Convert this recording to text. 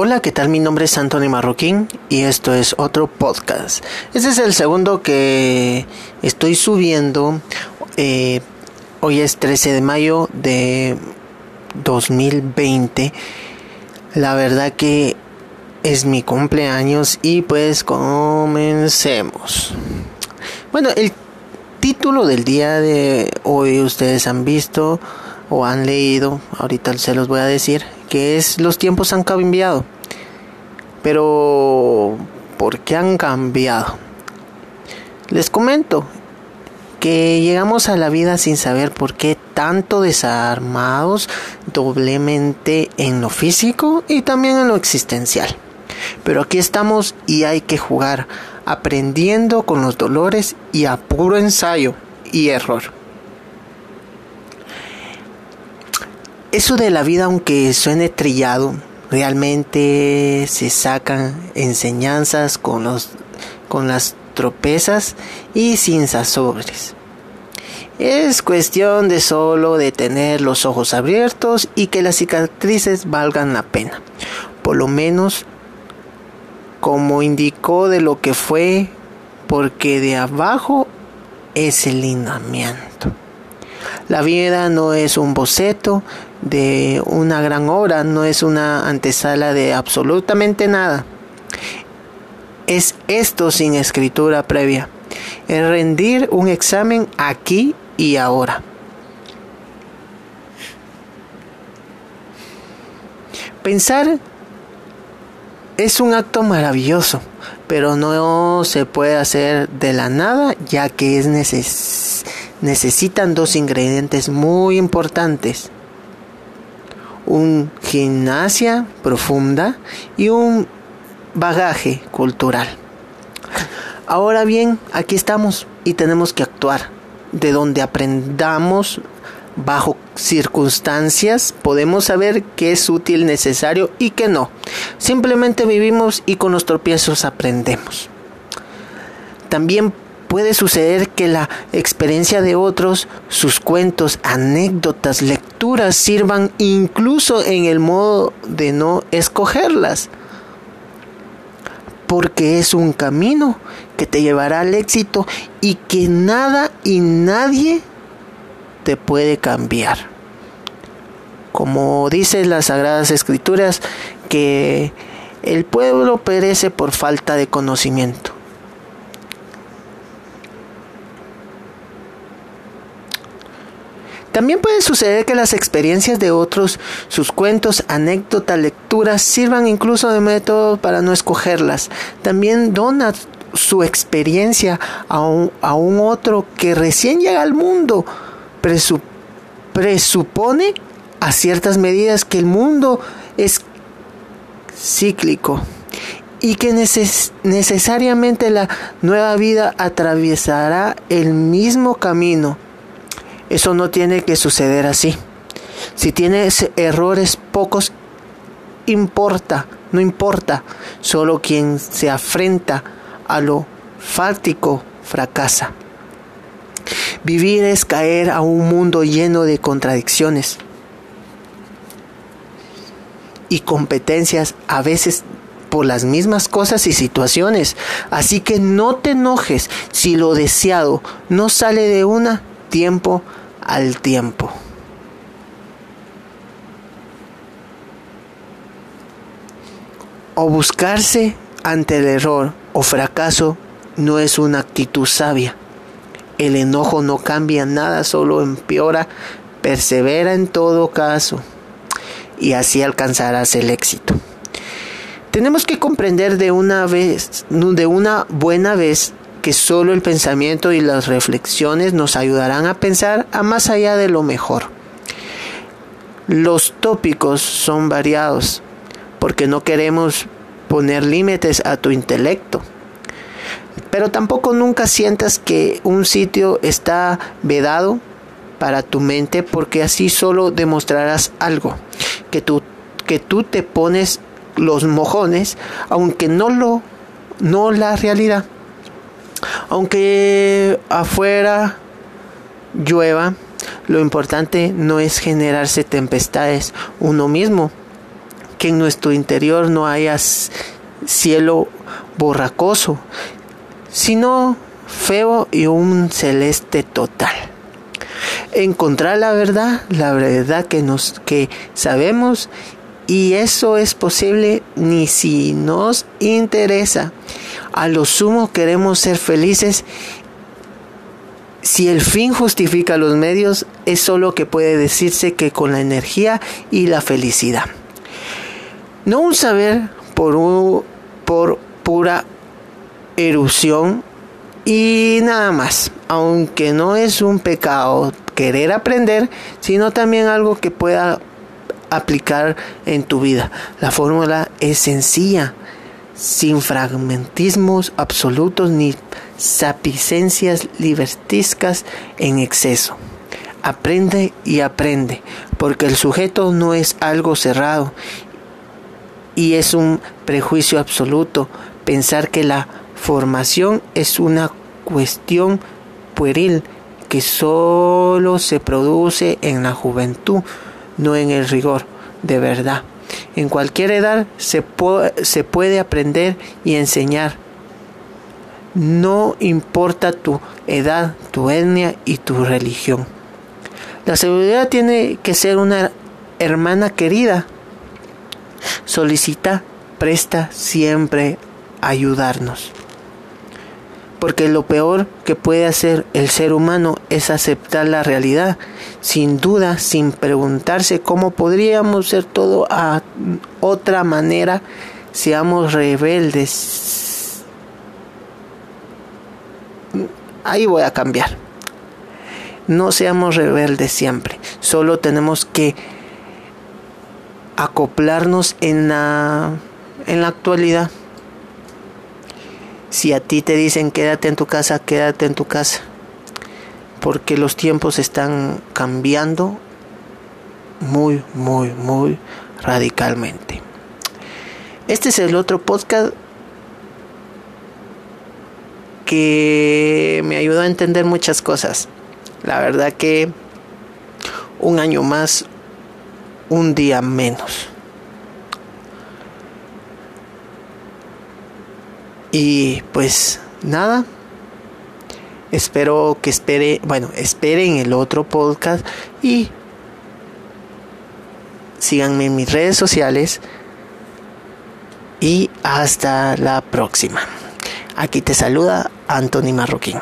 Hola, ¿qué tal? Mi nombre es Anthony Marroquín y esto es otro podcast. Este es el segundo que estoy subiendo. Eh, hoy es 13 de mayo de 2020. La verdad que es mi cumpleaños y pues comencemos. Bueno, el título del día de hoy ustedes han visto o han leído, ahorita se los voy a decir, que es los tiempos han cambiado. Pero, ¿por qué han cambiado? Les comento que llegamos a la vida sin saber por qué tanto desarmados doblemente en lo físico y también en lo existencial. Pero aquí estamos y hay que jugar, aprendiendo con los dolores y a puro ensayo y error. Eso de la vida, aunque suene trillado, realmente se sacan enseñanzas con, los, con las tropezas y sin sazobres. Es cuestión de solo de tener los ojos abiertos y que las cicatrices valgan la pena. Por lo menos como indicó de lo que fue, porque de abajo es el lineamiento. La vida no es un boceto de una gran obra, no es una antesala de absolutamente nada. Es esto sin escritura previa. Es rendir un examen aquí y ahora. Pensar es un acto maravilloso, pero no se puede hacer de la nada ya que es neces necesitan dos ingredientes muy importantes. Un gimnasia profunda y un bagaje cultural. Ahora bien, aquí estamos y tenemos que actuar. De donde aprendamos bajo circunstancias podemos saber qué es útil, necesario y qué no. Simplemente vivimos y con los tropiezos aprendemos. También puede suceder que la experiencia de otros, sus cuentos, anécdotas, lecturas sirvan incluso en el modo de no escogerlas. Porque es un camino que te llevará al éxito y que nada y nadie te puede cambiar. Como dicen las Sagradas Escrituras, que el pueblo perece por falta de conocimiento. También puede suceder que las experiencias de otros, sus cuentos, anécdotas, lecturas, sirvan incluso de método para no escogerlas. También dona su experiencia a un, a un otro que recién llega al mundo. presupone a ciertas medidas que el mundo es cíclico y que necesariamente la nueva vida atravesará el mismo camino eso no tiene que suceder así. Si tienes errores pocos, importa, no importa. Solo quien se afrenta a lo fáctico fracasa. Vivir es caer a un mundo lleno de contradicciones y competencias a veces por las mismas cosas y situaciones. Así que no te enojes si lo deseado no sale de una tiempo al tiempo. O buscarse ante el error o fracaso no es una actitud sabia. El enojo no cambia nada, solo empeora. Persevera en todo caso y así alcanzarás el éxito. Tenemos que comprender de una vez, de una buena vez, que solo el pensamiento y las reflexiones nos ayudarán a pensar a más allá de lo mejor. Los tópicos son variados porque no queremos poner límites a tu intelecto. Pero tampoco nunca sientas que un sitio está vedado para tu mente porque así solo demostrarás algo, que tú, que tú te pones los mojones aunque no lo no la realidad. Aunque afuera llueva, lo importante no es generarse tempestades uno mismo, que en nuestro interior no haya cielo borracoso, sino feo y un celeste total. Encontrar la verdad, la verdad que nos que sabemos y eso es posible ni si nos interesa. A lo sumo queremos ser felices. Si el fin justifica los medios, es solo que puede decirse que con la energía y la felicidad. No un saber por, por pura erupción y nada más, aunque no es un pecado querer aprender, sino también algo que pueda aplicar en tu vida. La fórmula es sencilla, sin fragmentismos absolutos ni sapicencias libertiscas en exceso. Aprende y aprende, porque el sujeto no es algo cerrado y es un prejuicio absoluto pensar que la formación es una cuestión pueril que solo se produce en la juventud, no en el rigor de verdad. En cualquier edad se, se puede aprender y enseñar. No importa tu edad, tu etnia y tu religión. La seguridad tiene que ser una hermana querida. Solicita, presta siempre ayudarnos porque lo peor que puede hacer el ser humano es aceptar la realidad, sin duda, sin preguntarse cómo podríamos ser todo a otra manera, seamos rebeldes. Ahí voy a cambiar. No seamos rebeldes siempre, solo tenemos que acoplarnos en la, en la actualidad si a ti te dicen quédate en tu casa, quédate en tu casa. Porque los tiempos están cambiando muy, muy, muy radicalmente. Este es el otro podcast que me ayudó a entender muchas cosas. La verdad que un año más, un día menos. Y pues nada. Espero que espere, bueno, esperen el otro podcast y síganme en mis redes sociales. Y hasta la próxima. Aquí te saluda Anthony Marroquín.